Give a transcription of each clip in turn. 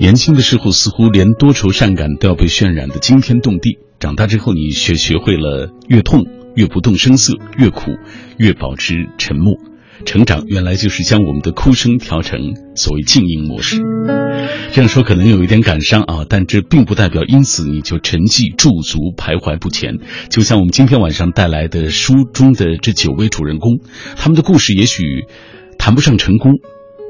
年轻的时候似乎连多愁善感都要被渲染的惊天动地，长大之后你学学会了越痛越不动声色，越苦越保持沉默。成长原来就是将我们的哭声调成所谓静音模式。这样说可能有一点感伤啊，但这并不代表因此你就沉寂驻足徘徊不前。就像我们今天晚上带来的书中的这九位主人公，他们的故事也许谈不上成功，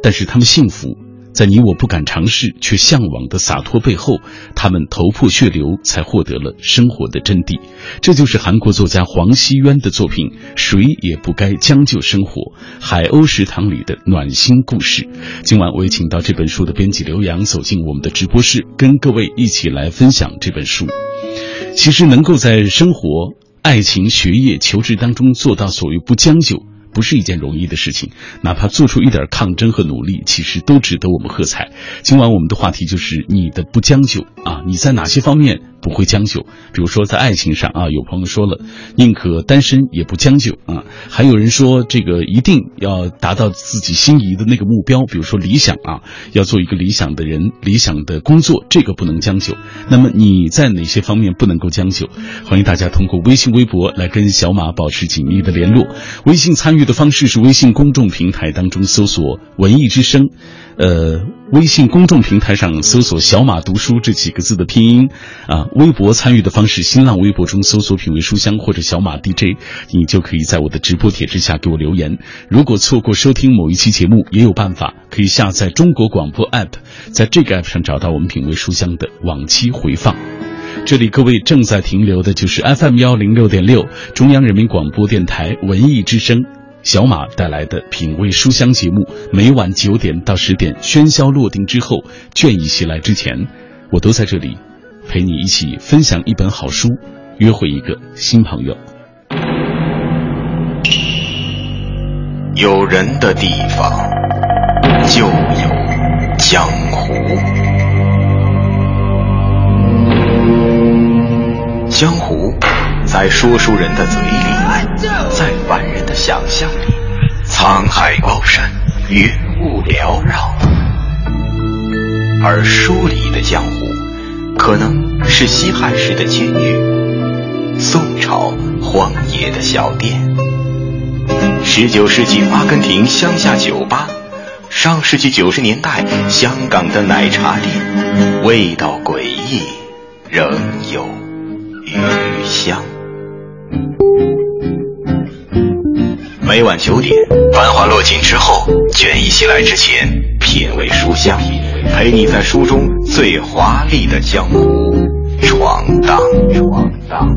但是他们幸福。在你我不敢尝试却向往的洒脱背后，他们头破血流才获得了生活的真谛。这就是韩国作家黄熙渊的作品《谁也不该将就生活》海鸥食堂里的暖心故事。今晚我也请到这本书的编辑刘洋走进我们的直播室，跟各位一起来分享这本书。其实能够在生活、爱情、学业、求职当中做到所谓不将就。不是一件容易的事情，哪怕做出一点抗争和努力，其实都值得我们喝彩。今晚我们的话题就是你的不将就啊，你在哪些方面不会将就？比如说在爱情上啊，有朋友说了，宁可单身也不将就啊。还有人说这个一定要达到自己心仪的那个目标，比如说理想啊，要做一个理想的人、理想的工作，这个不能将就。那么你在哪些方面不能够将就？欢迎大家通过微信、微博来跟小马保持紧密的联络。微信参与。的方式是微信公众平台当中搜索“文艺之声”，呃，微信公众平台上搜索“小马读书”这几个字的拼音啊。微博参与的方式，新浪微博中搜索“品味书香”或者“小马 DJ”，你就可以在我的直播帖之下给我留言。如果错过收听某一期节目，也有办法可以下载中国广播 app，在这个 app 上找到我们“品味书香”的往期回放。这里各位正在停留的就是 FM 幺零六点六，中央人民广播电台文艺之声。小马带来的品味书香节目，每晚九点到十点，喧嚣落定之后，倦意袭来之前，我都在这里，陪你一起分享一本好书，约会一个新朋友。有人的地方就有江湖，江湖在说书人的嘴里，在外想象里，沧海高山，云雾缭绕；而书里的江湖，可能是西汉时的监狱，宋朝荒野的小店，十九世纪阿根廷乡下酒吧，上世纪九十年代香港的奶茶店，味道诡异，仍有余香。每晚九点，繁华落尽之后，倦意袭来之前，品味书香，陪你在书中最华丽的江湖闯荡。闯荡。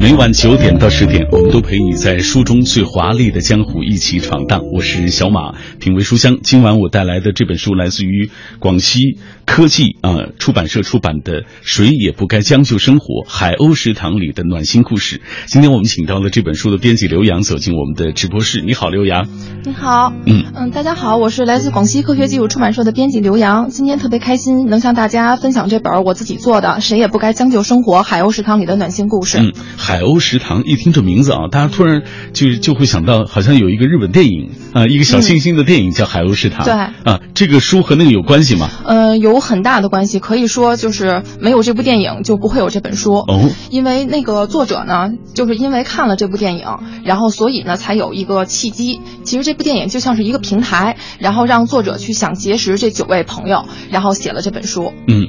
每晚九点到十点，我们都陪你在书中最华丽的江湖一起闯荡。我是小马，品味书香。今晚我带来的这本书来自于广西科技啊出版社出版的《谁也不该将就生活》海鸥食堂里的暖心故事。今天我们请到了这本书的编辑刘洋走进我们的直播室。你好，刘洋。你好。嗯嗯，大家好，我是来自广西科学技术出版社的编辑刘洋。今天特别开心，能向大家分享这本我自己做的《谁也不该将就生活》海鸥食堂里的暖心故事。嗯。海鸥食堂一听这名字啊，大家突然就就会想到，好像有一个日本电影啊，一个小清新的电影叫《海鸥食堂》。对啊，这个书和那个有关系吗？呃，有很大的关系，可以说就是没有这部电影就不会有这本书哦。因为那个作者呢，就是因为看了这部电影，然后所以呢才有一个契机。其实这部电影就像是一个平台，然后让作者去想结识这九位朋友，然后写了这本书。嗯。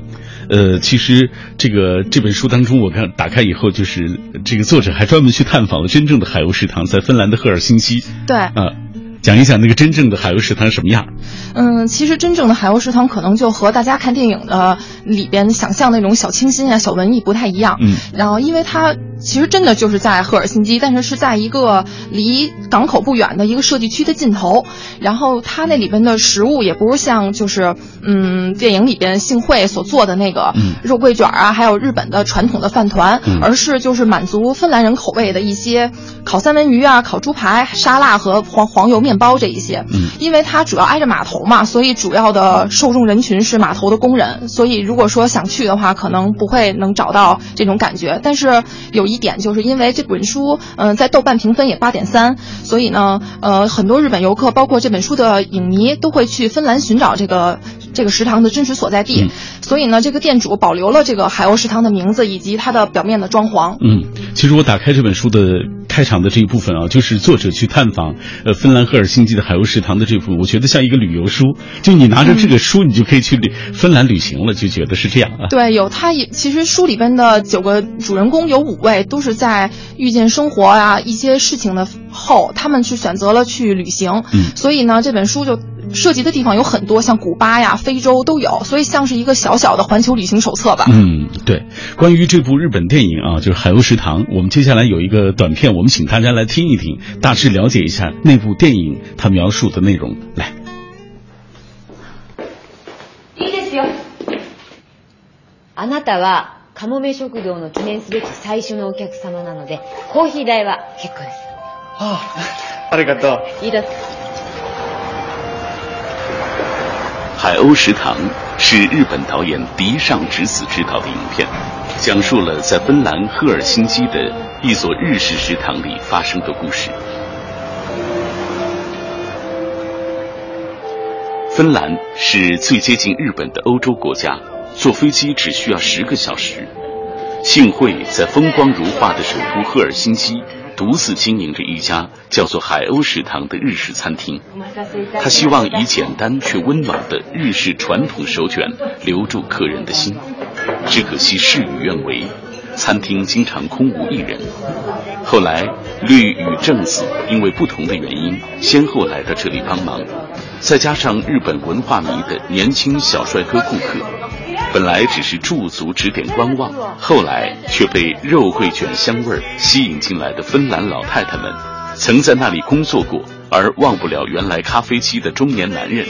呃，其实这个这本书当中，我看打开以后，就是这个作者还专门去探访了真正的海鸥食堂，在芬兰的赫尔辛基。对，啊，讲一讲那个真正的海鸥食堂什么样。嗯，其实真正的海鸥食堂可能就和大家看电影的里边想象那种小清新啊、小文艺不太一样。嗯，然后因为它。其实真的就是在赫尔辛基，但是是在一个离港口不远的一个设计区的尽头。然后它那里边的食物也不是像就是嗯电影里边幸会所做的那个肉桂卷啊，还有日本的传统的饭团，而是就是满足芬兰人口味的一些烤三文鱼啊、烤猪排、沙拉和黄黄油面包这一些。嗯，因为它主要挨着码头嘛，所以主要的受众人群是码头的工人。所以如果说想去的话，可能不会能找到这种感觉。但是有一。一点，就是因为这本书，嗯，在豆瓣评分也八点三，所以呢，呃，很多日本游客，包括这本书的影迷，都会去芬兰寻找这个这个食堂的真实所在地。所以呢，这个店主保留了这个海鸥食堂的名字以及它的表面的装潢。嗯，其实我打开这本书的开场的这一部分啊，就是作者去探访呃芬兰赫尔辛基的海鸥食堂的这部分，我觉得像一个旅游书，就你拿着这个书，你就可以去旅芬兰旅行了，就觉得是这样啊。对，有它也其实书里边的九个主人公有五位都是在遇见生活啊一些事情的后，他们去选择了去旅行。嗯，所以呢，这本书就。涉及的地方有很多，像古巴呀、非洲都有，所以像是一个小小的环球旅行手册吧。嗯，对。关于这部日本电影啊，就是《海鸥食堂》，我们接下来有一个短片，我们请大家来听一听，大致了解一下那部电影它描述的内容。来。いいですよ。あなたはカモメ食堂の記念すべき最初のお客様なので、コーヒー代は結構です。ああ、ありがとう。いいです。 海鸥食堂是日本导演迪上直子执导的影片，讲述了在芬兰赫尔辛基的一所日式食堂里发生的故事。芬兰是最接近日本的欧洲国家，坐飞机只需要十个小时。幸会在风光如画的首都赫尔辛基。独自经营着一家叫做“海鸥食堂”的日式餐厅，他希望以简单却温暖的日式传统手卷留住客人的心。只可惜事与愿违，餐厅经常空无一人。后来，绿与正子因为不同的原因，先后来到这里帮忙，再加上日本文化迷的年轻小帅哥顾客。本来只是驻足指点观望，后来却被肉桂卷香味吸引进来的芬兰老太太们，曾在那里工作过而忘不了原来咖啡机的中年男人，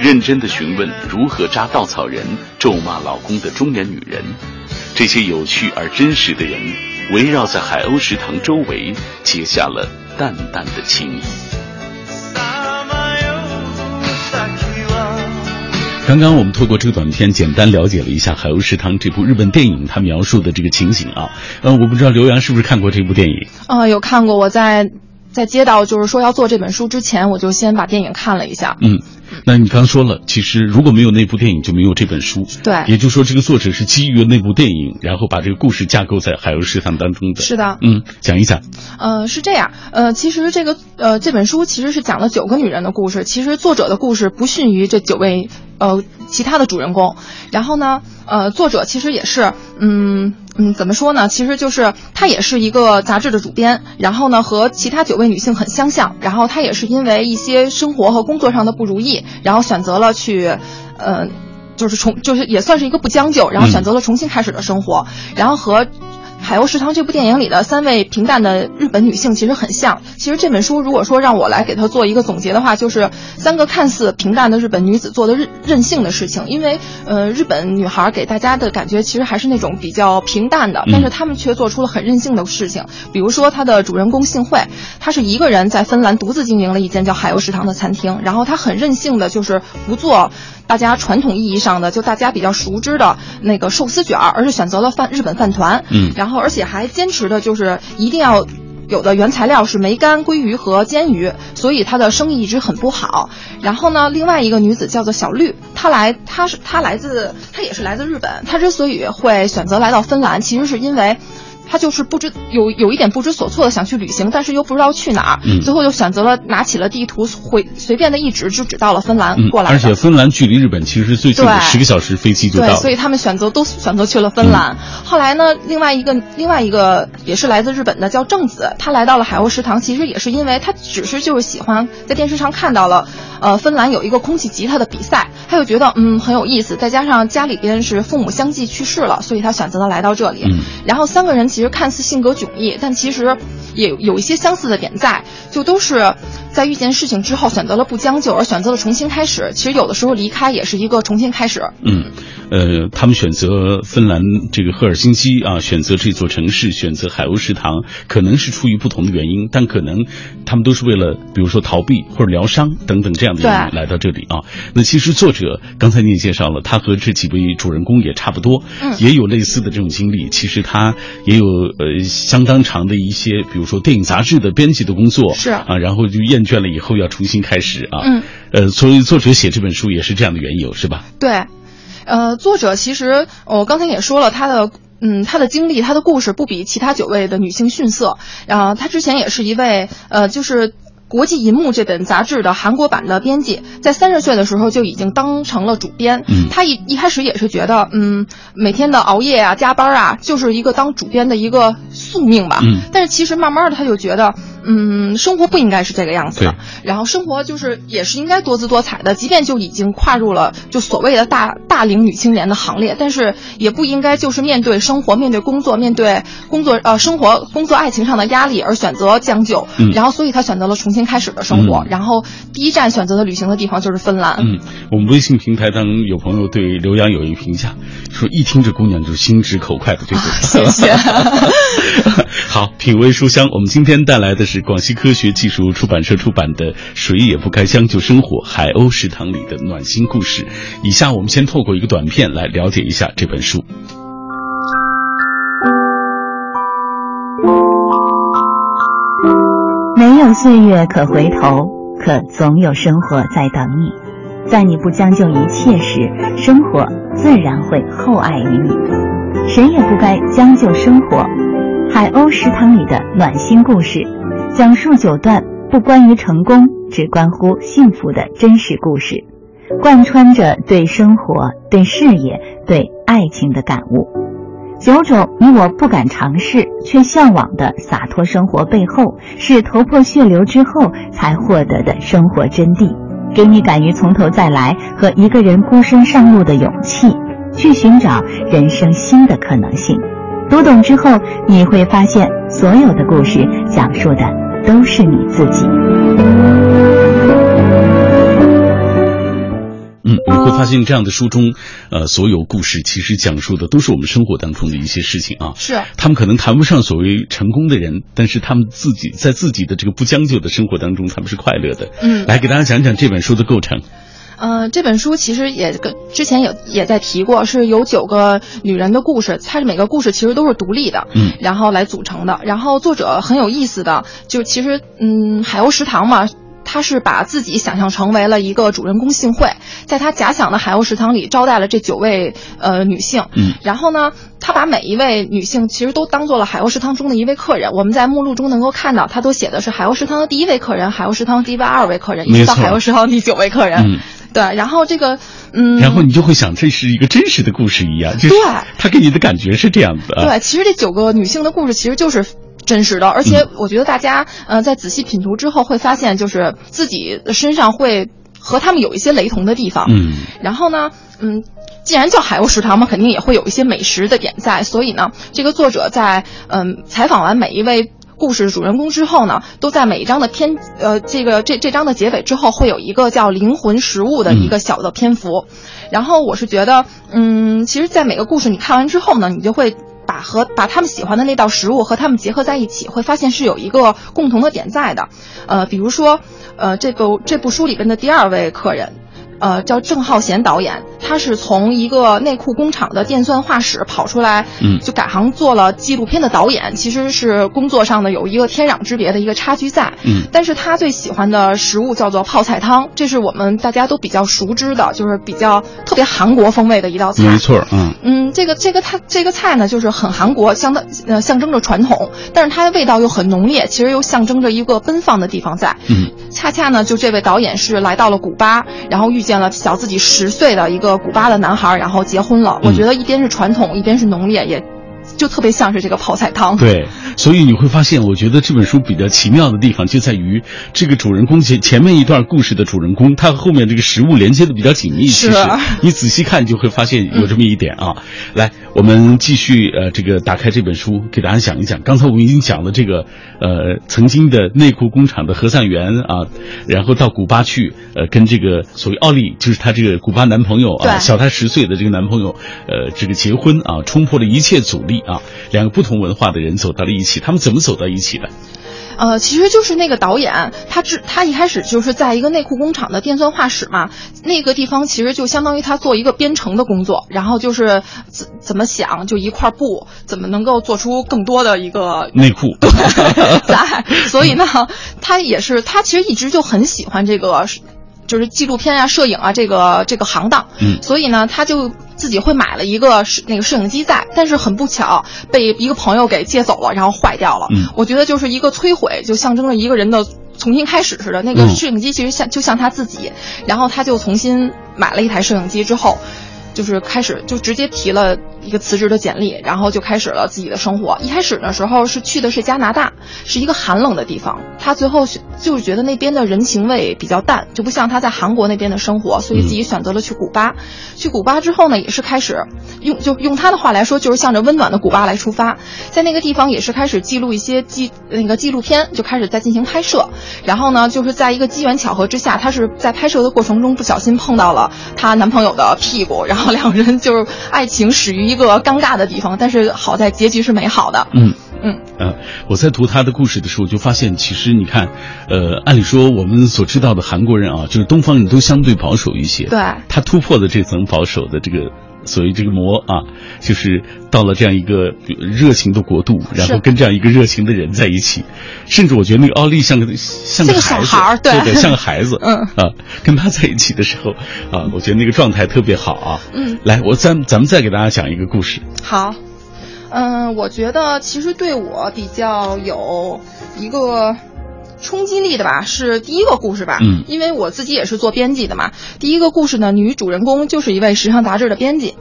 认真的询问如何扎稻草人、咒骂老公的中年女人，这些有趣而真实的人，围绕在海鸥食堂周围，结下了淡淡的情谊。刚刚我们透过这个短片，简单了解了一下《海鸥食堂》这部日本电影，它描述的这个情景啊。嗯，我不知道刘洋是不是看过这部电影？啊，有看过。我在在接到就是说要做这本书之前，我就先把电影看了一下。嗯。那你刚说了，其实如果没有那部电影，就没有这本书。对，也就是说，这个作者是基于那部电影，然后把这个故事架构在海鸥食堂当中的。是的，嗯，讲一讲。呃，是这样，呃，其实这个呃这本书其实是讲了九个女人的故事，其实作者的故事不逊于这九位呃其他的主人公。然后呢，呃，作者其实也是，嗯。嗯，怎么说呢？其实就是她也是一个杂志的主编，然后呢和其他九位女性很相像，然后她也是因为一些生活和工作上的不如意，然后选择了去，呃，就是重，就是也算是一个不将就，然后选择了重新开始的生活，然后和。《海鸥食堂》这部电影里的三位平淡的日本女性其实很像。其实这本书如果说让我来给它做一个总结的话，就是三个看似平淡的日本女子做的任任性的事情。因为，呃，日本女孩给大家的感觉其实还是那种比较平淡的，但是她们却做出了很任性的事情。比如说，她的主人公幸会，她是一个人在芬兰独自经营了一间叫海鸥食堂的餐厅，然后她很任性的，就是不做。大家传统意义上的，就大家比较熟知的那个寿司卷儿，而是选择了饭日本饭团。嗯，然后而且还坚持的就是一定要有的原材料是梅干、鲑鱼和煎鱼，所以她的生意一直很不好。然后呢，另外一个女子叫做小绿，她来，她是她来自，她也是来自日本。她之所以会选择来到芬兰，其实是因为。他就是不知有有一点不知所措的想去旅行，但是又不知道去哪儿，最后就选择了拿起了地图，会随便的一指就指到了芬兰过来。而且芬兰距离日本其实最近，十个小时飞机就到。对，所以他们选择都选择去了芬兰。后来呢，另外一个另外一个也是来自日本的叫正子，他来到了海鸥食堂，其实也是因为他只是就是喜欢在电视上看到了，呃，芬兰有一个空气吉他的比赛，他就觉得嗯很有意思，再加上家里边是父母相继去世了，所以他选择了来到这里。然后三个人其实。其实看似性格迥异，但其实也有一些相似的点在，就都是在遇见事情之后选择了不将就，而选择了重新开始。其实有的时候离开也是一个重新开始。嗯，呃，他们选择芬兰这个赫尔辛基啊，选择这座城市，选择海鸥食堂，可能是出于不同的原因，但可能他们都是为了，比如说逃避或者疗伤等等这样的原因来到这里啊。那其实作者刚才你也介绍了，他和这几位主人公也差不多，嗯也有类似的这种经历。其实他也有呃相当长的一些，比如说电影杂志的编辑的工作，是啊，然后就厌倦了以后要重新开始啊。嗯，呃，所以作者写这本书也是这样的缘由，是吧？对，呃，作者其实我刚才也说了，他的。嗯，她的经历，她的故事不比其他九位的女性逊色。然后她之前也是一位，呃，就是。国际银幕这本杂志的韩国版的编辑，在三十岁的时候就已经当成了主编。嗯，他一一开始也是觉得，嗯，每天的熬夜啊、加班啊，就是一个当主编的一个宿命吧。嗯，但是其实慢慢的他就觉得，嗯，生活不应该是这个样子的。然后生活就是也是应该多姿多彩的，即便就已经跨入了就所谓的大大龄女青年的行列，但是也不应该就是面对生活、面对工作、面对工作呃生活、工作、爱情上的压力而选择将就。嗯然后所以他选择了重新开始的生活。嗯然后第一站选择的旅行的地方就是芬兰。嗯，我们微信平台当中有朋友对刘洋有一评价，说一听这姑娘就心直口快的，对不对？谢谢。好，品味书香，我们今天带来的是广西科学技术出版社出版的《谁也不该将就生活：海鸥食堂里的暖心故事》。以下我们先透过一个短片来了解一下这本书。没有岁月可回头，可总有生活在等你。在你不将就一切时，生活自然会厚爱于你。谁也不该将就生活。海鸥食堂里的暖心故事，讲述九段不关于成功，只关乎幸福的真实故事，贯穿着对生活、对事业、对爱情的感悟。九种你我不敢尝试却向往的洒脱生活背后，是头破血流之后才获得的生活真谛，给你敢于从头再来和一个人孤身上路的勇气，去寻找人生新的可能性。读懂之后，你会发现，所有的故事讲述的都是你自己。嗯，你会发现这样的书中，呃，所有故事其实讲述的都是我们生活当中的一些事情啊。是他们可能谈不上所谓成功的人，但是他们自己在自己的这个不将就的生活当中，他们是快乐的。嗯来给大家讲讲这本书的构成。呃，这本书其实也跟之前也也在提过，是有九个女人的故事，它是每个故事其实都是独立的，嗯然后来组成的。然后作者很有意思的，就其实嗯，海鸥食堂嘛。他是把自己想象成为了一个主人公幸会，在他假想的海鸥食堂里招待了这九位呃女性，嗯然后呢，他把每一位女性其实都当做了海鸥食堂中的一位客人。我们在目录中能够看到，他都写的是海鸥食堂的第一位客人、海鸥食堂第二位客人，一直到海鸥食堂第九位客人。嗯对，然后这个，嗯，然后你就会想，这是一个真实的故事一样，就是对他给你的感觉是这样子啊。对，其实这九个女性的故事其实就是真实的，而且我觉得大家呃在仔细品读之后会发现，就是自己的身上会和他们有一些雷同的地方。嗯然后呢，嗯。既然叫海鸥食堂嘛，肯定也会有一些美食的点在，所以呢，这个作者在嗯采访完每一位故事主人公之后呢，都在每一章的篇呃这个这这章的结尾之后会有一个叫灵魂食物的一个小的篇幅，然后我是觉得，嗯，其实，在每个故事你看完之后呢，你就会。把和把他们喜欢的那道食物和他们结合在一起，会发现是有一个共同的点在的，呃，比如说，呃，这部这部书里边的第二位客人，呃，叫郑浩贤导演，他是从一个内裤工厂的电算画室跑出来，嗯就改行做了纪录片的导演，其实是工作上的有一个天壤之别的一个差距在，嗯。但是他最喜欢的食物叫做泡菜汤，这是我们大家都比较熟知的，就是比较特别韩国风味的一道菜，没错，嗯。嗯，这个这个菜这个菜呢，就是很韩国，相当呃象征着传统，但是它的味道又很浓烈，其实又象征着一个奔放的地方在。嗯。恰恰呢，就这位导演是来到了古巴，然后遇见了小自己十岁的一个古巴的男孩，然后结婚了。嗯我觉得一边是传统，一边是浓烈，也就特别像是这个泡菜汤。对，所以你会发现，我觉得这本书比较奇妙的地方就在于这个主人公前前面一段故事的主人公，他和后面这个食物连接的比较紧密。其实你仔细看就会发现有这么一点啊。来，我们继续呃，这个打开这本书，给大家讲一讲。刚才我们已经讲了这个呃，曾经的内裤工厂的核算员啊，然后到古巴去呃，跟这个所谓奥利，就是他这个古巴男朋友啊，小他十岁的这个男朋友呃，这个结婚啊，冲破了一切阻力啊，两个不同文化的人走到了一起，他们怎么走到一起的？呃，其实就是那个导演，他只他一开始就是在一个内裤工厂的电钻画室嘛，那个地方其实就相当于他做一个编程的工作，然后就是怎怎么想，就一块布怎么能够做出更多的一个内裤，对，在，所以呢，他也是他其实一直就很喜欢这个。就是纪录片啊、摄影啊，这个这个行当，嗯，所以呢，他就自己会买了一个摄那个摄影机在，但是很不巧被一个朋友给借走了，然后坏掉了。嗯，我觉得就是一个摧毁，就象征着一个人的重新开始似的。那个摄影机其实像就像他自己，然后他就重新买了一台摄影机之后。就是开始就直接提了一个辞职的简历，然后就开始了自己的生活。一开始的时候是去的是加拿大，是一个寒冷的地方。他最后就是觉得那边的人情味比较淡，就不像他在韩国那边的生活，所以自己选择了去古巴。去古巴之后呢，也是开始用就用他的话来说，就是向着温暖的古巴来出发。在那个地方也是开始记录一些纪那个纪录片，就开始在进行拍摄。然后呢，就是在一个机缘巧合之下，他是在拍摄的过程中不小心碰到了她男朋友的屁股，然后。两人就是爱情始于一个尴尬的地方，但是好在结局是美好的。嗯嗯呃，我在读他的故事的时候，就发现其实你看，呃，按理说我们所知道的韩国人啊，就是东方人都相对保守一些。对，他突破了这层保守的这个。所谓这个魔啊，就是到了这样一个热情的国度，然后跟这样一个热情的人在一起，甚至我觉得那个奥利像个像个孩子，对对，像个孩子，嗯啊，跟他在一起的时候啊，我觉得那个状态特别好啊。嗯，来，我咱咱们再给大家讲一个故事。好，嗯，我觉得其实对我比较有一个。冲击力的吧，是第一个故事吧？嗯，因为我自己也是做编辑的嘛。第一个故事呢，女主人公就是一位时尚杂志的编辑，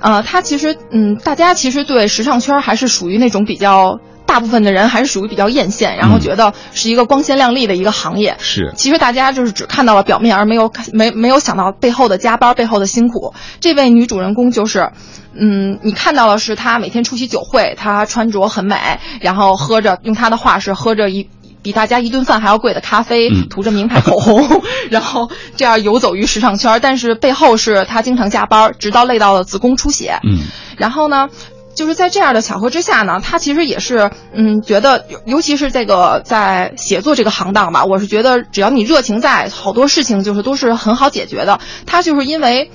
呃，她其实，嗯，大家其实对时尚圈还是属于那种比较，大部分的人还是属于比较艳羡，然后觉得是一个光鲜亮丽的一个行业。是，其实大家就是只看到了表面，而没有看没没有想到背后的加班背后的辛苦。这位女主人公就是，嗯，你看到的是她每天出席酒会，她穿着很美，然后喝着，用她的话是喝着一。比大家一顿饭还要贵的咖啡，涂着名牌口红，然后这样游走于时尚圈。但是背后是他经常加班，直到累到了子宫出血。嗯，然后呢，就是在这样的巧合之下呢，他其实也是，嗯，觉得尤其是这个在写作这个行当吧，我是觉得只要你热情在，好多事情就是都是很好解决的。他就是因为。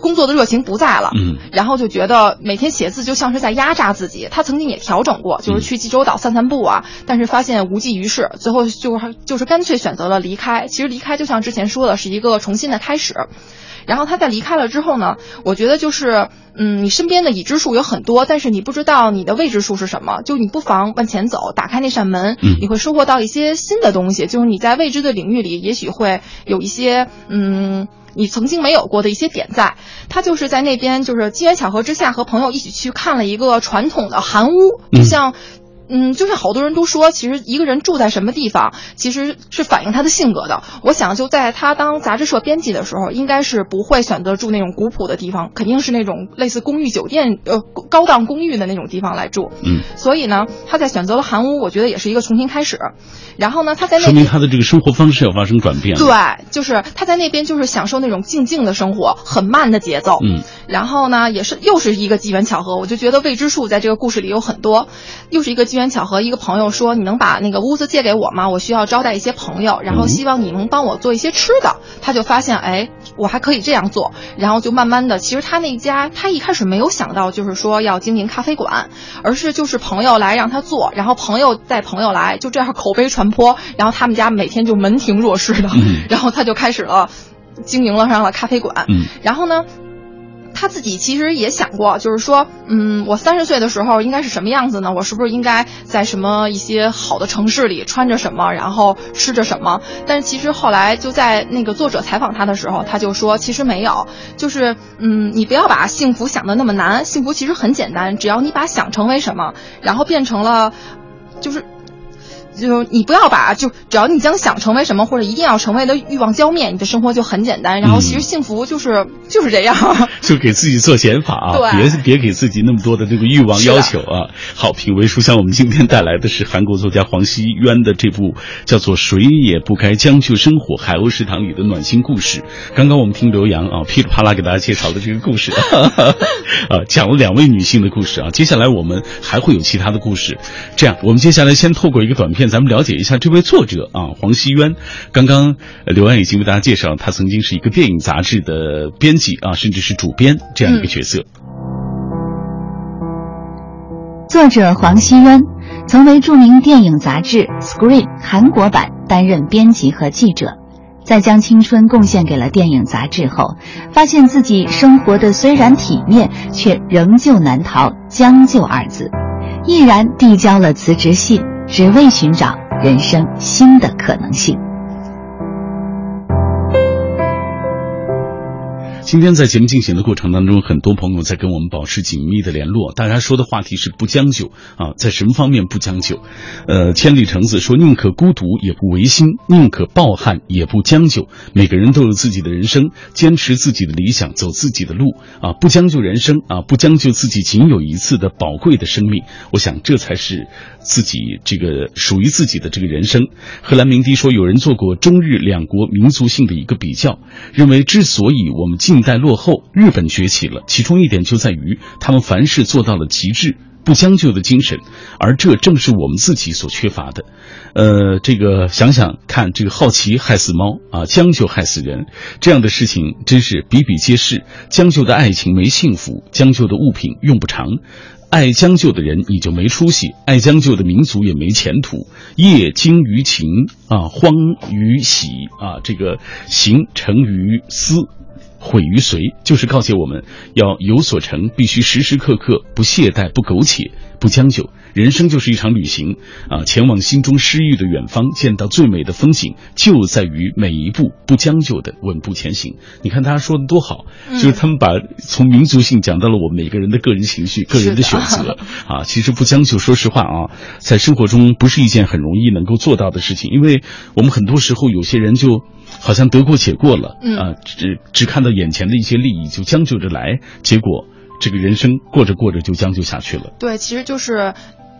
工作的热情不在了，嗯，然后就觉得每天写字就像是在压榨自己。他曾经也调整过，就是去济州岛散散步啊，但是发现无济于事，最后就是就是干脆选择了离开。其实离开就像之前说的，是一个重新的开始。然后他在离开了之后呢，我觉得就是，嗯，你身边的已知数有很多，但是你不知道你的未知数是什么，就你不妨往前走，打开那扇门，你会收获到一些新的东西。就是你在未知的领域里，也许会有一些，嗯。你曾经没有过的一些点在，他就是在那边，就是机缘巧合之下和朋友一起去看了一个传统的韩屋，就像，嗯，就是好多人都说，其实一个人住在什么地方，其实是反映他的性格的。我想就在他当杂志社编辑的时候，应该是不会选择住那种古朴的地方，肯定是那种类似公寓酒店，呃，高档公寓的那种地方来住。嗯，所以呢，他在选择了韩屋，我觉得也是一个重新开始。然后呢，他在那说明他的这个生活方式要发生转变。对，就是他在那边就是享受那种静静的生活，很慢的节奏。嗯，然后呢，也是又是一个机缘巧合，我就觉得未知数在这个故事里有很多。又是一个机机缘巧合，一个朋友说：“你能把那个屋子借给我吗？我需要招待一些朋友，然后希望你能帮我做一些吃的。”他就发现，哎，我还可以这样做，然后就慢慢的，其实他那家他一开始没有想到就是说要经营咖啡馆，而是就是朋友来让他做，然后朋友带朋友来，就这样口碑传播，然后他。他们家每天就门庭若市的，然后他就开始了经营了上了咖啡馆。然后呢，他自己其实也想过，就是说，嗯，我三十岁的时候应该是什么样子呢？我是不是应该在什么一些好的城市里穿着什么，然后吃着什么？但是其实后来就在那个作者采访他的时候，他就说，其实没有，就是嗯，你不要把幸福想的那么难，幸福其实很简单，只要你把想成为什么，然后变成了，就是。就你不要把就只要你将想成为什么或者一定要成为的欲望浇灭，你的生活就很简单。然后其实幸福就是就是这样，就给自己做减法啊，别别给自己那么多的这个欲望要求啊。好，品味书香，我们今天带来的是韩国作家黄熙渊的这部叫做《谁也不该将就生活》海鸥食堂里的暖心故事。刚刚我们听刘洋啊噼里啪啦给大家介绍的这个故事，啊，讲了两位女性的故事啊。接下来我们还会有其他的故事。这样，我们接下来先透过一个短片。咱们了解一下这位作者啊，黄熙渊。刚刚刘安已经为大家介绍，他曾经是一个电影杂志的编辑啊，甚至是主编这样一个角色。作者黄熙渊曾为著名电影杂志《Screen》韩国版担任编辑和记者，在将青春贡献给了电影杂志后，发现自己生活的虽然体面，却仍旧难逃“将就”二字，毅然递交了辞职信。只为寻找人生新的可能性。今天在节目进行的过程当中，很多朋友在跟我们保持紧密的联络。大家说的话题是不将就啊，在什么方面不将就？呃，千里橙子说宁可孤独也不违心，宁可抱憾也不将就。每个人都有自己的人生，坚持自己的理想，走自己的路啊，不将就人生啊，不将就自己仅有一次的宝贵的生命。我想这才是自己这个属于自己的这个人生。荷兰明笛说，有人做过中日两国民族性的一个比较，认为之所以我们进近代落后，日本崛起了。其中一点就在于他们凡事做到了极致，不将就的精神，而这正是我们自己所缺乏的。呃，这个想想看，这个好奇害死猫啊，将就害死人，这样的事情真是比比皆是。将就的爱情没幸福，将就的物品用不长。爱将就的人你就没出息，爱将就的民族也没前途。业精于勤啊，荒于喜啊，这个行成于思。毁于随，就是告诫我们要有所成，必须时时刻刻不懈怠、不苟且、不将就。人生就是一场旅行啊，前往心中诗意的远方，见到最美的风景，就在于每一步不将就的稳步前行。你看，大家说的多好，就是他们把从民族性讲到了我们每个人的个人情绪、个人的选择 啊。其实不将就，说实话啊，在生活中不是一件很容易能够做到的事情，因为我们很多时候有些人就。好像得过且过了，啊，只只看到眼前的一些利益就将就着来，结果这个人生过着过着就将就下去了。对，其实就是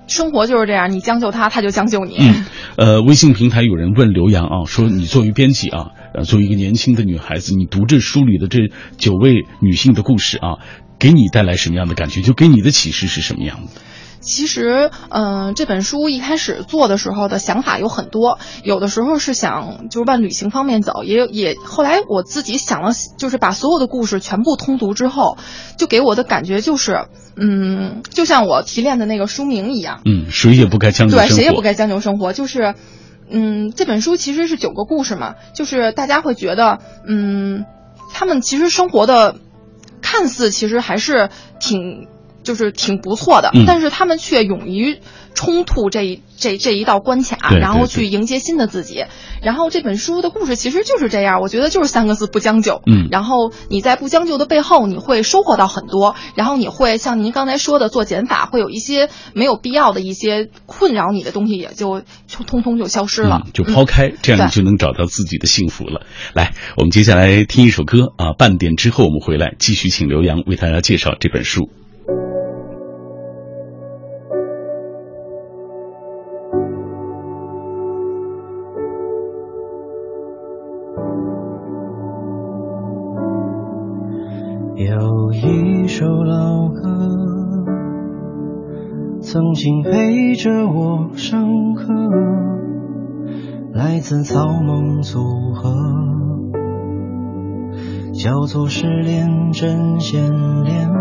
生活就是这样，你将就他，他就将就你。嗯，呃，微信平台有人问刘洋啊，说你作为编辑啊，呃，作为一个年轻的女孩子，你读这书里的这九位女性的故事啊，给你带来什么样的感觉？就给你的启示是什么样的？其实，嗯，这本书一开始做的时候的想法有很多，有的时候是想就是往旅行方面走，也也后来我自己想了，就是把所有的故事全部通读之后，就给我的感觉就是，嗯，就像我提炼的那个书名一样，嗯，谁也不该将就对，谁也不该将就生活，就是，嗯，这本书其实是九个故事嘛，就是大家会觉得，嗯，他们其实生活的看似其实还是挺。就是挺不错的，但是他们却勇于冲突这一这这一道关卡，然后去迎接新的自己。然后这本书的故事其实就是这样，我觉得就是三个字：不将就。嗯，然后你在不将就的背后，你会收获到很多。然后你会像您刚才说的做减法，会有一些没有必要的一些困扰你的东西，也就就通通就消失了，就抛开，这样你就能找到自己的幸福了。来，我们接下来听一首歌啊，半点之后我们回来继续，请刘洋为大家介绍这本书。首老歌，曾经陪着我上课，来自草蜢组合，叫做失恋阵线联盟。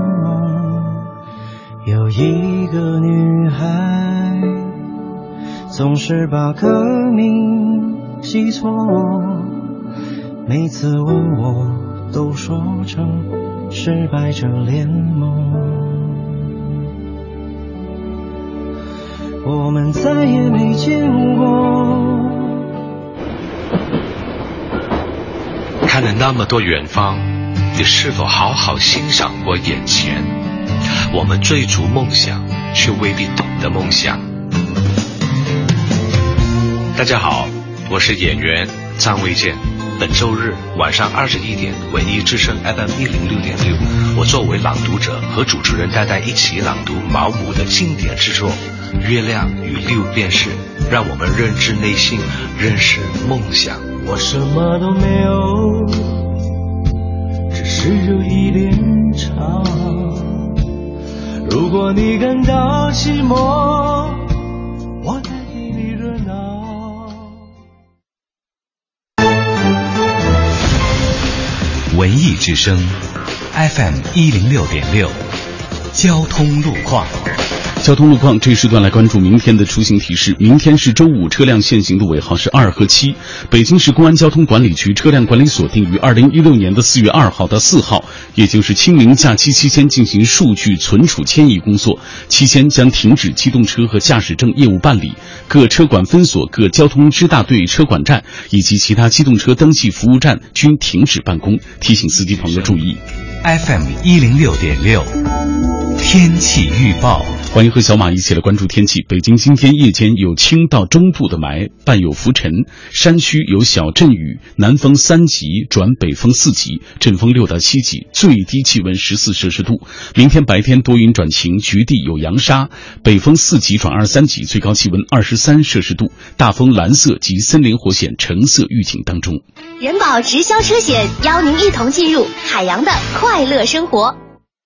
有一个女孩，总是把歌名记错，每次问我都说成。失败者联盟。我们再也没见过。看了那么多远方，你是否好好欣赏过眼前？我们追逐梦想，却未必懂得梦想。大家好，我是演员张卫健。本周日晚上二十一点，文艺之声 FM 一零六点六，我作为朗读者和主持人戴戴一起朗读毛姆的经典之作《月亮与六便士》，让我们认知内心，认识梦想。我什么都没有，只是有一点长。如果你感到寂寞，文艺之声，FM 一零六点六，交通路况。交通路况这一时段来关注明天的出行提示。明天是周五，车辆限行的尾号是二和七。北京市公安交通管理局车辆管理所定于二零一六年的四月二号到四号，也就是清明假期期间进行数据存储迁移工作。期间将停止机动车和驾驶证业务办理，各车管分所、各交通支大队车管站以及其他机动车登记服务站均停止办公。提醒司机朋友注意。FM 一零六点六，天气预报。欢迎和小马一起来关注天气。北京今天夜间有轻到中度的霾，伴有浮尘，山区有小阵雨，南风三级转北风四级，阵风六到七级，最低气温十四摄氏度。明天白天多云转晴，局地有扬沙，北风四级转二三级，最高气温二十三摄氏度。大风蓝色及森林火险橙色预警当中。人保直销车险邀您一同进入海洋的快乐生活。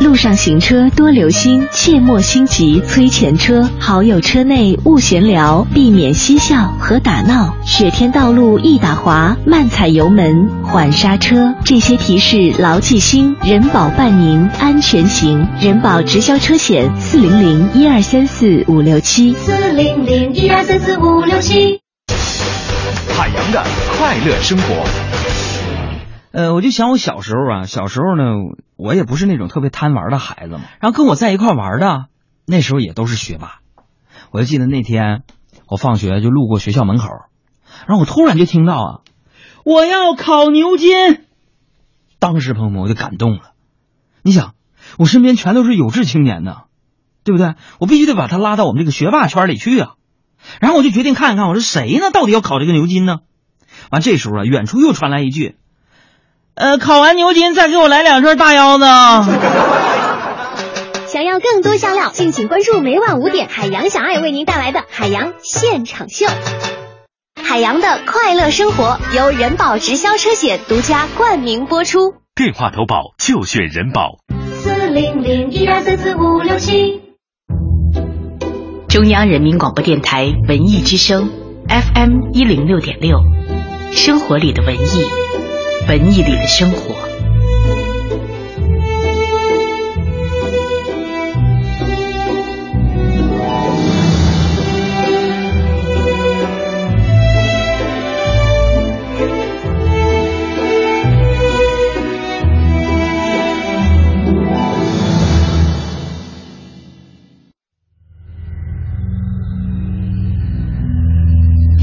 路上行车多留心，切莫心急催前车。好友车内勿闲聊，避免嬉笑和打闹。雪天道路易打滑，慢踩油门，缓刹车。这些提示牢记心，人保伴您安全行。人保直销车险四零零一二三四五六七。四零零一二三四五六七。海洋的快乐生活。呃，我就想我小时候啊，小时候呢，我也不是那种特别贪玩的孩子嘛。然后跟我在一块玩的，那时候也都是学霸。我就记得那天我放学就路过学校门口，然后我突然就听到啊，我要考牛津。当时朋友们我就感动了。你想，我身边全都是有志青年呢，对不对？我必须得把他拉到我们这个学霸圈里去啊。然后我就决定看一看，我说谁呢？到底要考这个牛津呢？完，这时候啊，远处又传来一句：“呃，烤完牛筋再给我来两串大腰子。”想要更多香料，敬请关注每晚五点海洋小爱为您带来的海洋现场秀。海洋的快乐生活由人保直销车险独家冠名播出。电话投保就选人保。四零零一二三四五六七。中央人民广播电台文艺之声 FM 一零六点六，生活里的文艺，文艺里的生活。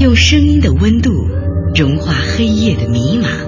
用声音的温度融化黑夜的迷茫，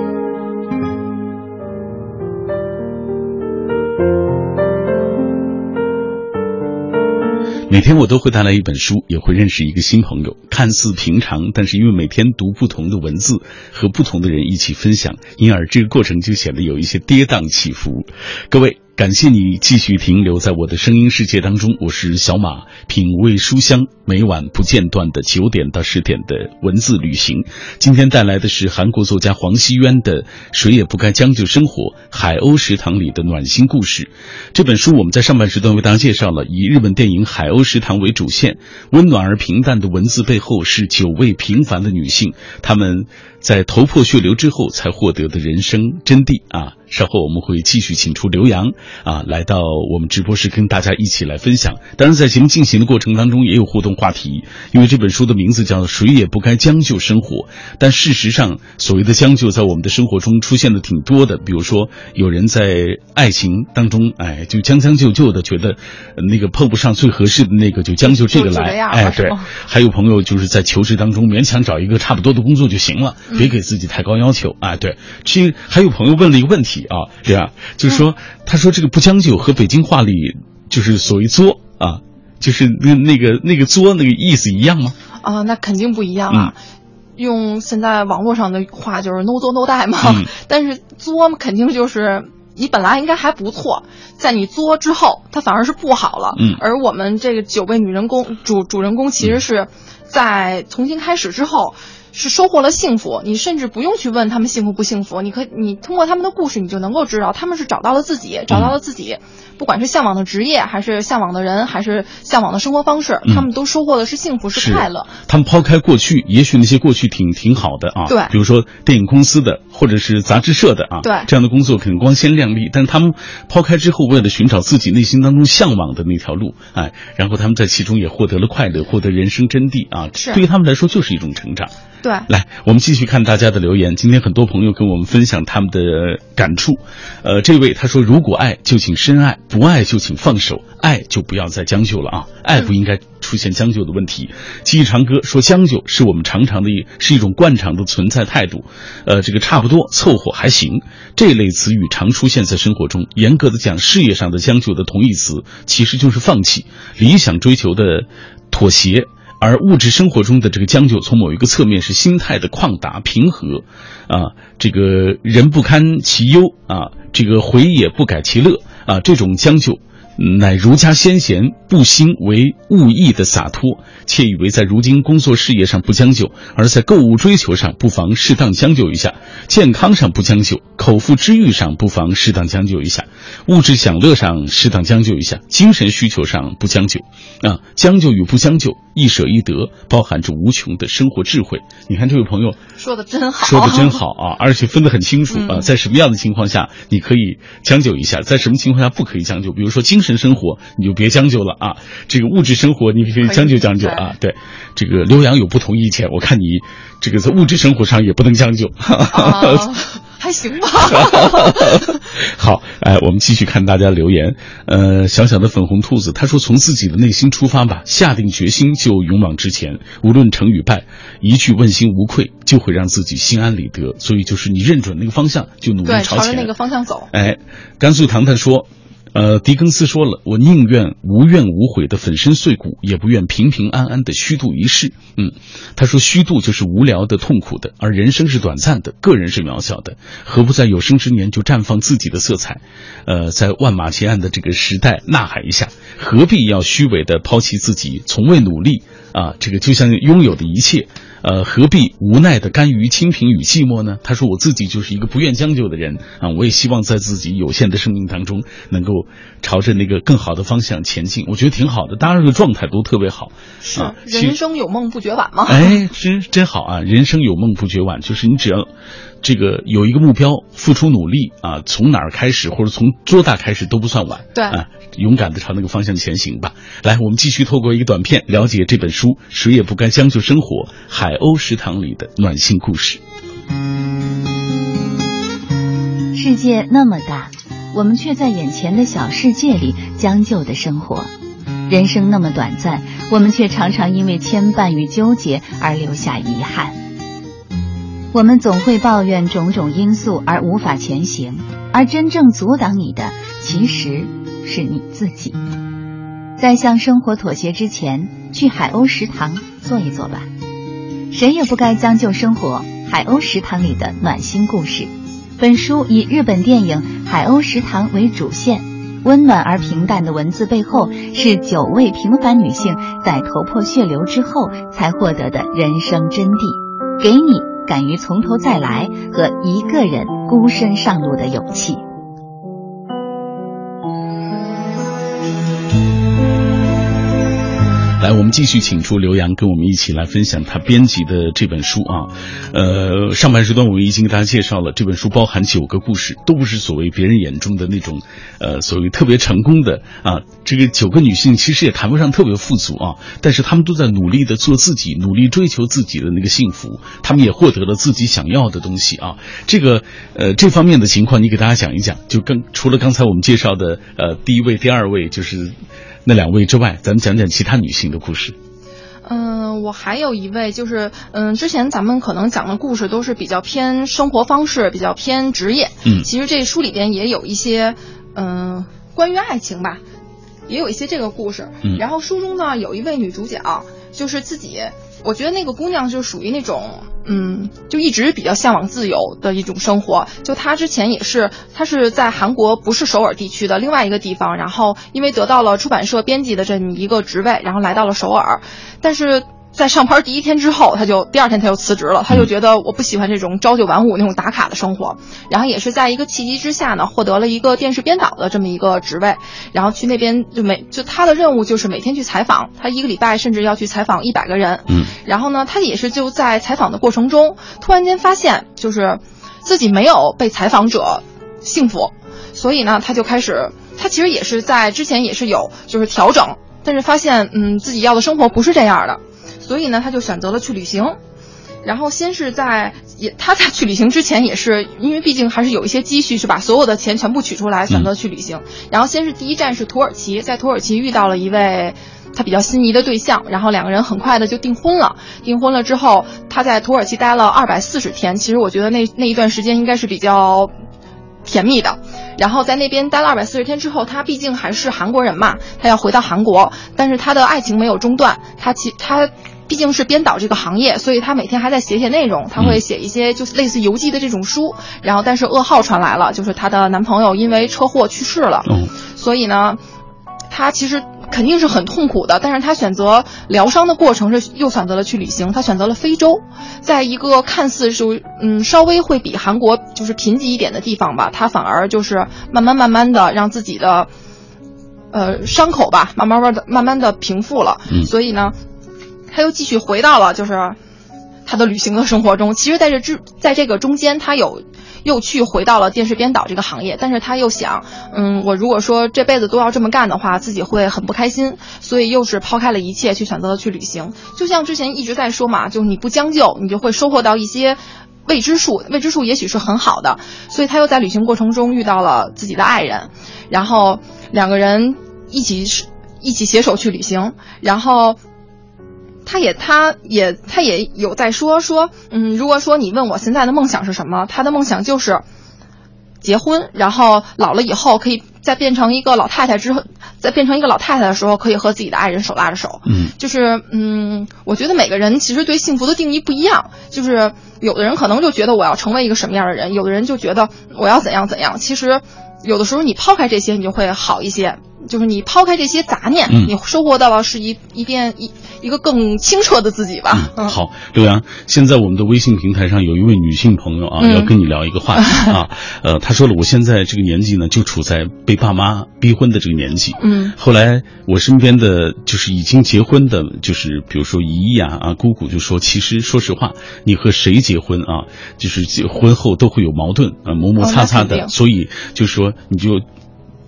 每天我都会带来一本书，也会认识一个新朋友。看似平常，但是因为每天读不同的文字，和不同的人一起分享，因而这个过程就显得有一些跌宕起伏。各位，感谢你继续停留在我的声音世界当中，我是小马，品味书香，每晚不间断的九点到十点的文字旅行。今天带来的是韩国作家黄熙渊的《谁也不该将就生活：海鸥食堂里的暖心故事》这本书，我们在上半时段为大家介绍了，以日本电影《海鸥食堂》为主线，温暖而平淡的文字背后是九位平凡的女性，她们在头破血流之后才获得的人生真谛啊。稍后我们会继续请出刘洋啊，来到我们直播室跟大家一起来分享。当然，在节目进行的过程当中也有互动话题，因为这本书的名字叫《谁也不该将就生活》。但事实上，所谓的将就在我们的生活中出现的挺多的。比如说，有人在爱情当中，哎，就将将就就的，觉得那个碰不上最合适的那个，就将就这个来。哎，对。还有朋友就是在求职当中勉强找一个差不多的工作就行了，别给自己太高要求。哎，对。其实还有朋友问了一个问题。啊，这样，就是说，他说这个不将就和北京话里就是所谓作啊，就是那那个那个作那个意思一样吗？啊，那肯定不一样啊。用现在网络上的话就是 “no 作 no die” 嘛。但是作肯定就是你本来应该还不错，在你作之后，它反而是不好了。嗯。而我们这个九位女人公主主人公其实是在重新开始之后。是收获了幸福，你甚至不用去问他们幸福不幸福，你可你通过他们的故事，你就能够知道他们是找到了自己，找到了自己，不管是向往的职业，还是向往的人，还是向往的生活方式，他们都收获的是幸福，是快乐。他们抛开过去，也许那些过去挺挺好的啊，对，比如说电影公司的或者是杂志社的啊，对，这样的工作可能光鲜亮丽，但是他们抛开之后，为了寻找自己内心当中向往的那条路，哎，然后他们在其中也获得了快乐，获得人生真谛啊，对于他们来说就是一种成长。对，来，我们继续看大家的留言。今天很多朋友跟我们分享他们的感触。呃，这位他说：“如果爱就请深爱，不爱就请放手，爱就不要再将就了啊！爱不应该出现将就的问题。”记忆长歌说：“将就是我们常常的，是一种惯常的存在态度。呃，这个差不多凑合还行，这类词语常出现在生活中。严格的讲，事业上的将就的同义词其实就是放弃理想追求的妥协。”而物质生活中的这个将就，从某一个侧面是心态的旷达平和，啊，这个人不堪其忧啊，这个回也不改其乐啊，这种将就。乃儒家先贤不兴为物义的洒脱，窃以为在如今工作事业上不将就，而在购物追求上不妨适当将就一下；健康上不将就，口腹之欲上不妨适当将就一下；物质享乐上适当将就一下，精神需求上不将就。啊，将就与不将就，一舍一得，包含着无穷的生活智慧。你看这位朋友说的真好，说的真好啊，而且分得很清楚啊，在什么样的情况下你可以将就一下，在什么情况下不可以将就？比如说精神生活，你就别将就了啊。这个物质生活，你可以将就将就啊。对，这个刘洋有不同意见，我看你这个在物质生活上也不能将就。还行吧。好，哎，我们继续看大家留言。呃，小小的粉红兔子他说：“从自己的内心出发吧，下定决心就勇往直前，无论成与败，一句问心无愧，就会让自己心安理得。所以就是你认准那个方向，就努力朝前，朝着那个方向走。”哎，甘肃糖糖说。呃，狄更斯说了：“我宁愿无怨无悔的粉身碎骨，也不愿平平安安的虚度一世。”嗯，他说：“虚度就是无聊的、痛苦的，而人生是短暂的，个人是渺小的，何不在有生之年就绽放自己的色彩？呃，在万马齐喑的这个时代呐喊一下，何必要虚伪的抛弃自己，从未努力啊？这个就像拥有的一切。”呃，何必无奈的甘于清贫与寂寞呢？他说：“我自己就是一个不愿将就的人啊，我也希望在自己有限的生命当中，能够朝着那个更好的方向前进。我觉得挺好的，当然这个状态都特别好。是，人生有梦不觉晚吗？哎，真真好啊！人生有梦不觉晚，就是你只要。”这个有一个目标，付出努力啊，从哪儿开始或者从多大开始都不算晚。对啊，勇敢的朝那个方向前行吧。来，我们继续透过一个短片了解这本书《谁也不该将就生活：海鸥食堂里的暖心故事》。世界那么大，我们却在眼前的小世界里将就的生活；人生那么短暂，我们却常常因为牵绊与纠结而留下遗憾。我们总会抱怨种种因素而无法前行，而真正阻挡你的其实是你自己。在向生活妥协之前，去海鸥食堂坐一坐吧。谁也不该将就生活，海鸥食堂里的暖心故事。本书以日本电影《海鸥食堂》为主线，温暖而平淡的文字背后，是九位平凡女性在头破血流之后才获得的人生真谛，给你敢于从头再来和一个人孤身上路的勇气。来，我们继续请出刘洋，跟我们一起来分享他编辑的这本书啊。呃，上半时段我们已经给大家介绍了，这本书包含九个故事，都不是所谓别人眼中的那种，呃，所谓特别成功的啊。这个九个女性其实也谈不上特别富足啊，但是她们都在努力的做自己，努力追求自己的那个幸福，她们也获得了自己想要的东西啊。这个呃这方面的情况，你给大家讲一讲。就跟除了刚才我们介绍的呃第一位、第二位，就是那两位之外，咱们讲讲其他女性的故事。嗯，我还有一位，就是嗯，之前咱们可能讲的故事都是比较偏生活方式，比较偏职业。嗯，其实这书里边也有一些嗯关于爱情吧，也有一些这个故事。嗯，然后书中呢有一位女主角，就是自己，我觉得那个姑娘就属于那种嗯，就一直比较向往自由的一种生活。就她之前也是，她是在韩国不是首尔地区的另外一个地方，然后因为得到了出版社编辑的这么一个职位，然后来到了首尔，但是。在上班第一天之后，他就第二天他就辞职了。他就觉得我不喜欢这种朝九晚五那种打卡的生活。然后也是在一个契机之下呢，获得了一个电视编导的这么一个职位。然后去那边就每就他的任务就是每天去采访，他一个礼拜甚至要去采访一百个人。嗯。然后呢，他也是就在采访的过程中，突然间发现就是自己没有被采访者幸福，所以呢，他就开始他其实也是在之前也是有就是调整，但是发现嗯自己要的生活不是这样的。所以呢，他就选择了去旅行，然后先是在也他在去旅行之前，也是因为毕竟还是有一些积蓄，是把所有的钱全部取出来选择去旅行。然后先是第一站是土耳其，在土耳其遇到了一位他比较心仪的对象，然后两个人很快的就订婚了。订婚了之后，他在土耳其待了二百四十天，其实我觉得那那一段时间应该是比较。甜蜜的，然后在那边待了二百四十天之后，他毕竟还是韩国人嘛，他要回到韩国，但是他的爱情没有中断。他其他毕竟是编导这个行业，所以他每天还在写写内容，他会写一些就是类似游记的这种书。然后，但是噩耗传来了，就是她的男朋友因为车祸去世了。嗯，所以呢，她其实。肯定是很痛苦的，但是她选择疗伤的过程是又选择了去旅行，她选择了非洲，在一个看似是嗯稍微会比韩国就是贫瘠一点的地方吧，她反而就是慢慢慢慢的让自己的呃伤口吧慢慢慢的慢慢的平复了，所以呢，他又继续回到了就是他的旅行的生活中。其实在这之在这个中间，他有。又去回到了电视编导这个行业，但是他又想，嗯，我如果说这辈子都要这么干的话，自己会很不开心，所以又是抛开了一切，去选择了去旅行。就像之前一直在说嘛，就你不将就，你就会收获到一些未知数，未知数也许是很好的。所以他又在旅行过程中遇到了自己的爱人，然后两个人一起一起携手去旅行，然后。他也，他也，他也有在说说，嗯，如果说你问我现在的梦想是什么，他的梦想就是结婚，然后老了以后可以再变成一个老太太之后，再变成一个老太太的时候，可以和自己的爱人手拉着手。嗯，就是嗯，我觉得每个人其实对幸福的定义不一样，就是有的人可能就觉得我要成为一个什么样的人，有的人就觉得我要怎样怎样。其实有的时候你抛开这些，你就会好一些。就是你抛开这些杂念，你收获到了是一一遍一一个更清澈的自己吧。嗯，好，刘洋，现在我们的微信平台上有一位女性朋友啊，要跟你聊一个话题啊。呃，她说了，我现在这个年纪呢，就处在被爸妈逼婚的这个年纪。嗯，后来我身边的就是已经结婚的，就是比如说姨呀啊啊姑姑就说，其实说实话，你和谁结婚啊，就是结婚后都会有矛盾啊，磨磨擦擦的，所以就说你就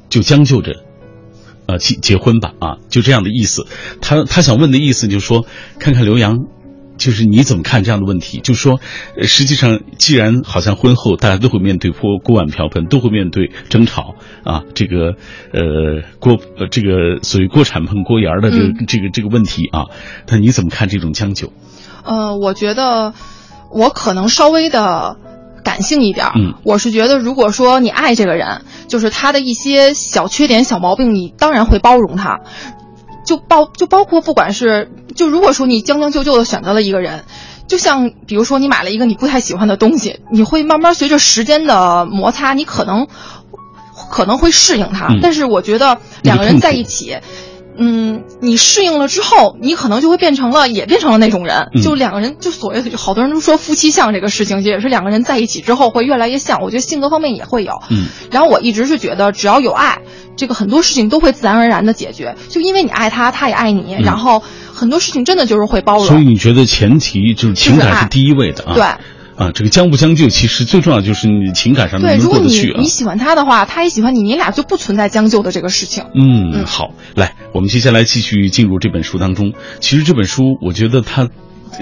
就将就着。呃，结结婚吧，啊，就这样的意思。他他想问的意思就是说，看看刘洋，就是你怎么看这样的问题？就是说，实际上，既然好像婚后大家都会面对锅锅碗瓢盆，都会面对争吵啊，这个呃锅呃这个所谓锅铲碰锅沿的这个这个这个问题啊，那你怎么看这种将就？呃，我觉得我可能稍微的。感性一点，嗯，我是觉得，如果说你爱这个人，就是他的一些小缺点、小毛病，你当然会包容他，就包就包括不管是就如果说你将将就就的选择了一个人，就像比如说你买了一个你不太喜欢的东西，你会慢慢随着时间的摩擦，你可能可能会适应他，嗯。但是我觉得两个人在一起。嗯，你适应了之后，你可能就会变成了，也变成了那种人。嗯就两个人，就所谓的，就好多人都说夫妻相这个事情，也是两个人在一起之后会越来越像。我觉得性格方面也会有。嗯，然后我一直是觉得，只要有爱，这个很多事情都会自然而然的解决。就因为你爱他，他也爱你，然后很多事情真的就是会包容。嗯所以你觉得前提就是情感是第一位的啊？对。啊，这个将不将就，其实最重要就是你情感上能对，不能如果你过得去啊。你喜欢他的话，他也喜欢你，你俩就不存在将就的这个事情。嗯，好，来，我们接下来继续进入这本书当中。其实这本书，我觉得它。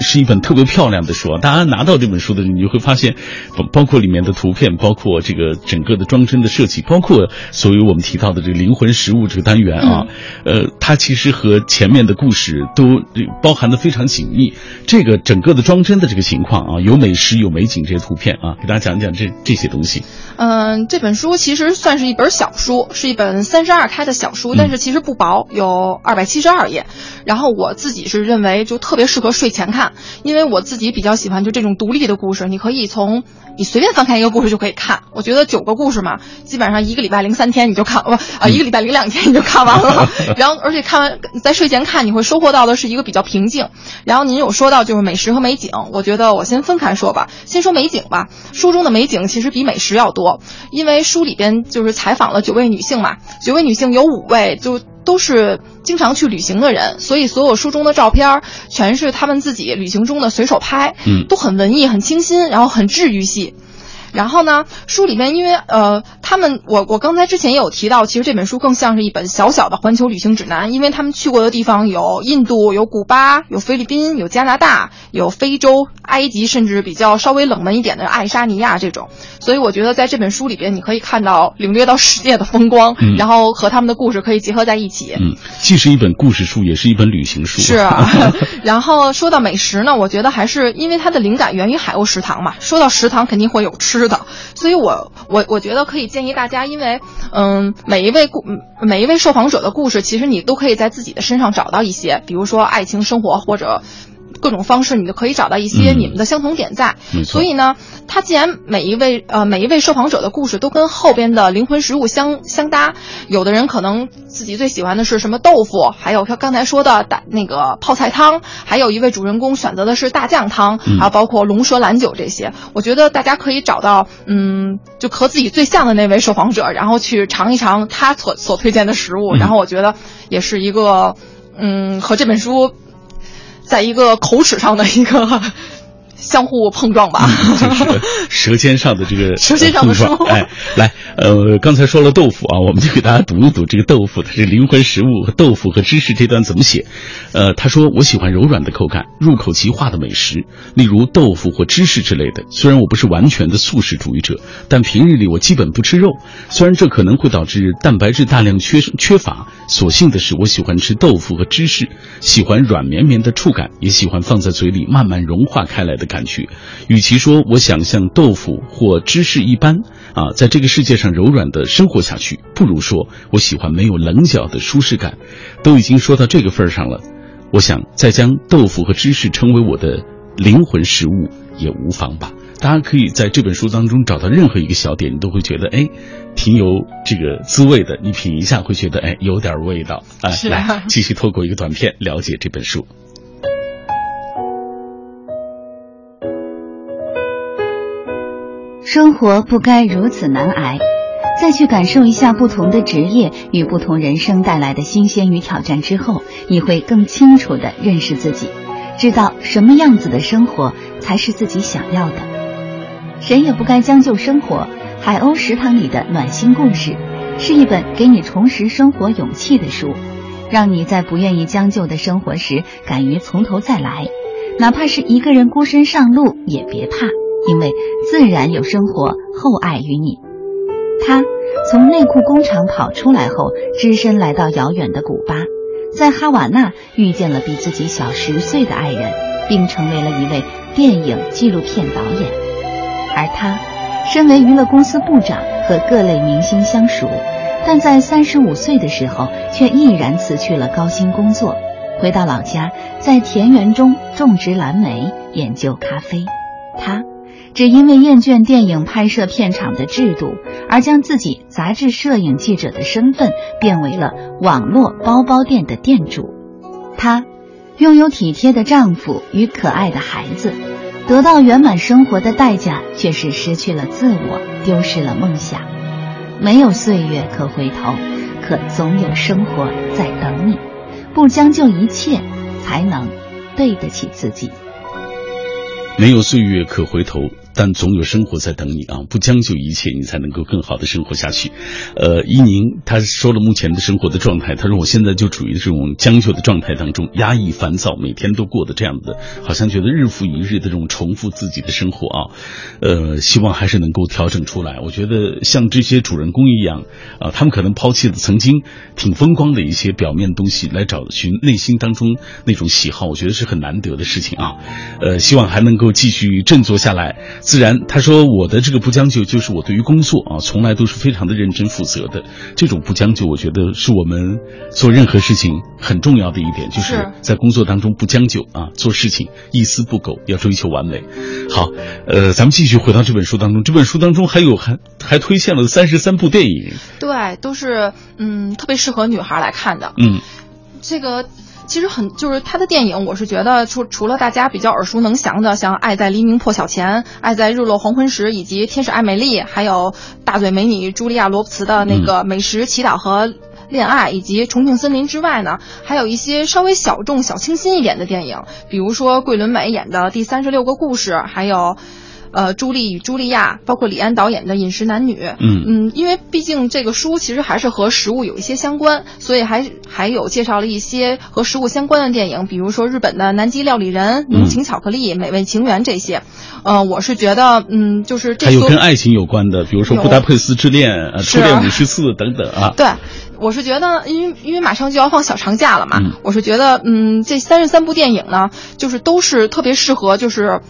是一本特别漂亮的书啊！大家拿到这本书的人，你就会发现，包包括里面的图片，包括这个整个的装帧的设计，包括所有我们提到的这个灵魂食物这个单元啊，呃，它其实和前面的故事都包含的非常紧密。这个整个的装帧的这个情况啊，有美食，有美景这些图片啊，给大家讲讲这这些东西。嗯，这本书其实算是一本小书，是一本三十二开的小书，但是其实不薄，有二百七十二页。然后我自己是认为就特别适合睡前看，因为我自己比较喜欢就这种独立的故事，你可以从你随便翻开一个故事就可以看。我觉得九个故事嘛，基本上一个礼拜零三天你就看，不啊一个礼拜零两天你就看完了。然后而且看完在睡前看，你会收获到的是一个比较平静。然后您有说到就是美食和美景，我觉得我先分开说吧，先说美景吧。书中的美景其实比美食要多。因为书里边就是采访了九位女性嘛，九位女性有五位就都是经常去旅行的人，所以所有书中的照片全是他们自己旅行中的随手拍，嗯，都很文艺、很清新，然后很治愈系。然后呢，书里面因为呃，他们我我刚才之前也有提到，其实这本书更像是一本小小的环球旅行指南，因为他们去过的地方有印度、有古巴、有菲律宾、有加拿大、有非洲、埃及，甚至比较稍微冷门一点的爱沙尼亚这种。所以我觉得在这本书里边，你可以看到领略到世界的风光，嗯、然后和他们的故事可以结合在一起。嗯，既是一本故事书，也是一本旅行书。是啊。然后说到美食呢，我觉得还是因为它的灵感源于海鸥食堂嘛。说到食堂，肯定会有吃是的，所以我我我觉得可以建议大家，因为嗯，每一位故每一位受访者的故事，其实你都可以在自己的身上找到一些，比如说爱情、生活或者。各种方式，你就可以找到一些你们的相同点在。嗯、所以呢，他既然每一位呃每一位受访者的故事都跟后边的灵魂食物相相搭，有的人可能自己最喜欢的是什么豆腐，还有他刚才说的打那个泡菜汤，还有一位主人公选择的是大酱汤，嗯、还有包括龙舌兰酒这些。我觉得大家可以找到嗯，就和自己最像的那位受访者，然后去尝一尝他所所推荐的食物。嗯、然后我觉得也是一个嗯和这本书。在一个口齿上的一个相互碰撞吧，就是舌尖上的这个 舌尖上的碰撞。哎，来，呃，刚才说了豆腐啊，我们就给大家读一读这个豆腐，它是灵魂食物和豆腐和芝士这段怎么写。呃，他说我喜欢柔软的口感，入口即化的美食，例如豆腐或芝士之类的。虽然我不是完全的素食主义者，但平日里我基本不吃肉。虽然这可能会导致蛋白质大量缺缺乏，所幸的是我喜欢吃豆腐和芝士，喜欢软绵绵的触感，也喜欢放在嘴里慢慢融化开来的感觉。与其说我想像豆腐或芝士一般啊，在这个世界上柔软的生活下去，不如说我喜欢没有棱角的舒适感。都已经说到这个份儿上了，我想再将豆腐和芝士称为我的灵魂食物也无妨吧。大家可以在这本书当中找到任何一个小点，你都会觉得哎，挺有这个滋味的。你品一下会觉得哎，有点味道。哎，是来继续透过一个短片了解这本书。生活不该如此难挨，再去感受一下不同的职业与不同人生带来的新鲜与挑战之后，你会更清楚地认识自己，知道什么样子的生活才是自己想要的。谁也不该将就生活。海鸥食堂里的暖心故事，是一本给你重拾生活勇气的书，让你在不愿意将就的生活时，敢于从头再来，哪怕是一个人孤身上路也别怕。因为自然有生活厚爱于你。他从内裤工厂跑出来后，只身来到遥远的古巴，在哈瓦那遇见了比自己小十岁的爱人，并成为了一位电影纪录片导演。而他，身为娱乐公司部长，和各类明星相熟，但在三十五岁的时候，却毅然辞去了高薪工作，回到老家，在田园中种植蓝莓，研究咖啡。他。只因为厌倦电影拍摄片场的制度，而将自己杂志摄影记者的身份变为了网络包包店的店主。她拥有体贴的丈夫与可爱的孩子，得到圆满生活的代价却是失去了自我，丢失了梦想。没有岁月可回头，可总有生活在等你。不将就一切，才能对得起自己。没有岁月可回头。但总有生活在等你啊！不将就一切，你才能够更好的生活下去。呃，伊宁他说了目前的生活的状态，他说我现在就处于这种将就的状态当中，压抑烦躁，每天都过得这样的，好像觉得日复一日的这种重复自己的生活啊。呃，希望还是能够调整出来。我觉得像这些主人公一样啊，他们可能抛弃了曾经挺风光的一些表面东西，来找寻内心当中那种喜好，我觉得是很难得的事情啊。呃，希望还能够继续振作下来。自然，他说我的这个不将就，就是我对于工作啊，从来都是非常的认真负责的。这种不将就，我觉得是我们做任何事情很重要的一点，就是在工作当中不将就啊，做事情一丝不苟，要追求完美。好，呃，咱们继续回到这本书当中，这本书当中还有还还推荐了三十三部电影，对，都是嗯特别适合女孩来看的。嗯，这个。其实很就是他的电影，我是觉得除除了大家比较耳熟能详的，像《爱在黎明破晓前》《爱在日落黄昏时》以及《天使爱美丽》，还有大嘴美女茱莉亚·罗伯茨的那个《美食祈祷和恋爱》，以及《重庆森林》之外呢，还有一些稍微小众、小清新一点的电影，比如说桂纶镁演的《第三十六个故事》，还有。呃，朱莉与茱莉亚，包括李安导演的《饮食男女》，嗯嗯，因为毕竟这个书其实还是和食物有一些相关，所以还还有介绍了一些和食物相关的电影，比如说日本的《南极料理人》《浓情巧克力》《美味情缘》这些。呃，我是觉得，嗯，就是这还有跟爱情有关的，比如说《布达佩斯之恋》《初恋五十四》等等啊。对，我是觉得，因为因为马上就要放小长假了嘛，我是觉得，嗯，这三十三部电影呢，就是都是特别适合，就是。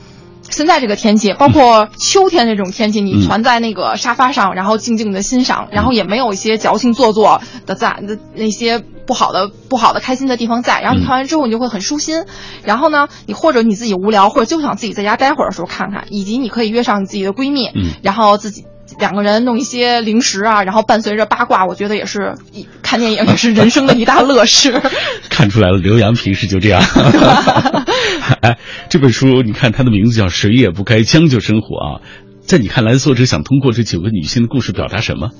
现在这个天气，包括秋天这种天气，你蜷在那个沙发上，然后静静的欣赏，然后也没有一些矫情做作的在那那些不好的、不好的开心的地方在，然后你看完之后你就会很舒心。然后呢，你或者你自己无聊，或者就想自己在家待会儿的时候看看，以及你可以约上你自己的闺蜜，然后自己。两个人弄一些零食啊，然后伴随着八卦，我觉得也是看电影也是人生的一大乐事。看出来了，刘洋平时就这样。哎，这本书你看它的名字叫《谁也不该将就生活》啊，在你看来，作者想通过这九个女性的故事表达什么？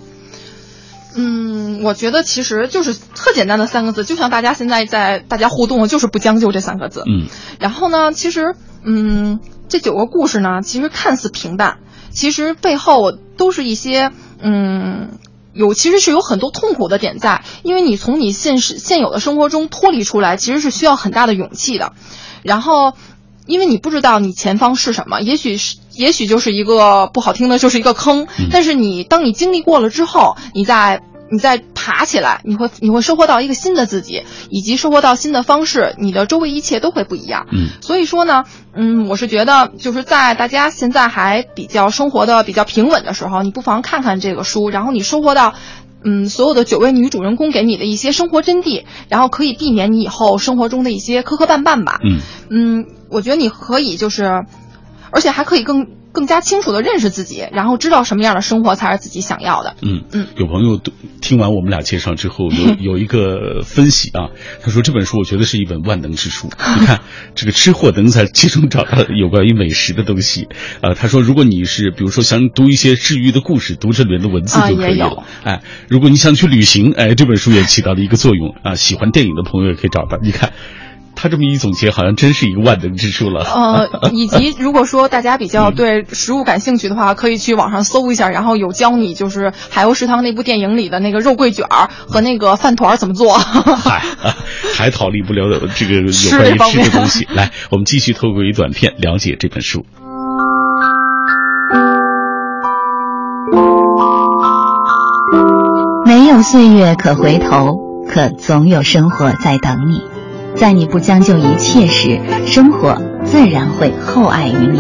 嗯，我觉得其实就是特简单的三个字，就像大家现在在大家互动，就是不将就这三个字。嗯，然后呢，其实嗯，这九个故事呢，其实看似平淡。其实背后都是一些，嗯，有其实是有很多痛苦的点在，因为你从你现实现有的生活中脱离出来，其实是需要很大的勇气的。然后，因为你不知道你前方是什么，也许是，也许就是一个不好听的，就是一个坑。但是你当你经历过了之后，你在。你再爬起来，你会你会收获到一个新的自己，以及收获到新的方式，你的周围一切都会不一样。嗯，所以说呢，嗯，我是觉得就是在大家现在还比较生活的比较平稳的时候，你不妨看看这个书，然后你收获到，嗯，所有的九位女主人公给你的一些生活真谛，然后可以避免你以后生活中的一些磕磕绊绊吧。嗯嗯，我觉得你可以就是，而且还可以更。更加清楚的认识自己，然后知道什么样的生活才是自己想要的。嗯嗯，有朋友听完我们俩介绍之后，有 有一个分析啊，他说这本书我觉得是一本万能之书。你看，这个吃货能在其中找到有关于美食的东西呃。他说，如果你是比如说想读一些治愈的故事，读这里面的文字就可以了。哎，如果你想去旅行，哎，这本书也起到了一个作用啊。喜欢电影的朋友也可以找到。你看。他这么一总结，好像真是一个万能之书了。呃，以及如果说大家比较对食物感兴趣的话，可以去网上搜一下，然后有教你就是《海鸥食堂》那部电影里的那个肉桂卷儿和那个饭团怎么做。嗨，还逃离不了这个有关于吃的东西。来，我们继续透过一短片了解这本书。没有岁月可回头，可总有生活在等你。在你不将就一切时，生活自然会厚爱于你。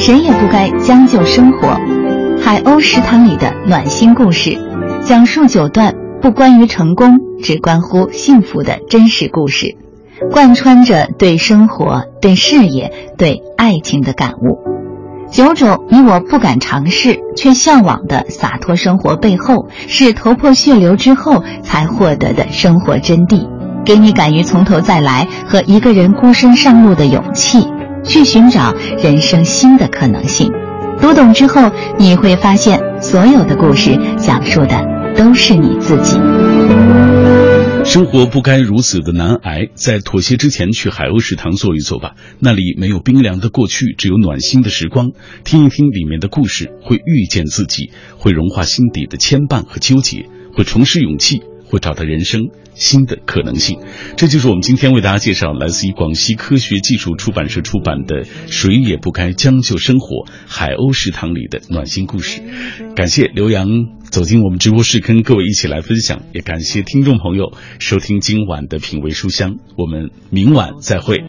谁也不该将就生活。海鸥食堂里的暖心故事，讲述九段不关于成功，只关乎幸福的真实故事，贯穿着对生活、对事业、对爱情的感悟。九种你我不敢尝试却向往的洒脱生活背后，是头破血流之后才获得的生活真谛，给你敢于从头再来和一个人孤身上路的勇气，去寻找人生新的可能性。读懂之后，你会发现，所有的故事讲述的都是你自己。生活不该如此的难挨，在妥协之前，去海鸥食堂坐一坐吧。那里没有冰凉的过去，只有暖心的时光。听一听里面的故事，会遇见自己，会融化心底的牵绊和纠结，会重拾勇气，会找到人生新的可能性。这就是我们今天为大家介绍来自于广西科学技术出版社出版的《谁也不该将就生活》海鸥食堂里的暖心故事。感谢刘洋。走进我们直播室，跟各位一起来分享，也感谢听众朋友收听今晚的品味书香，我们明晚再会。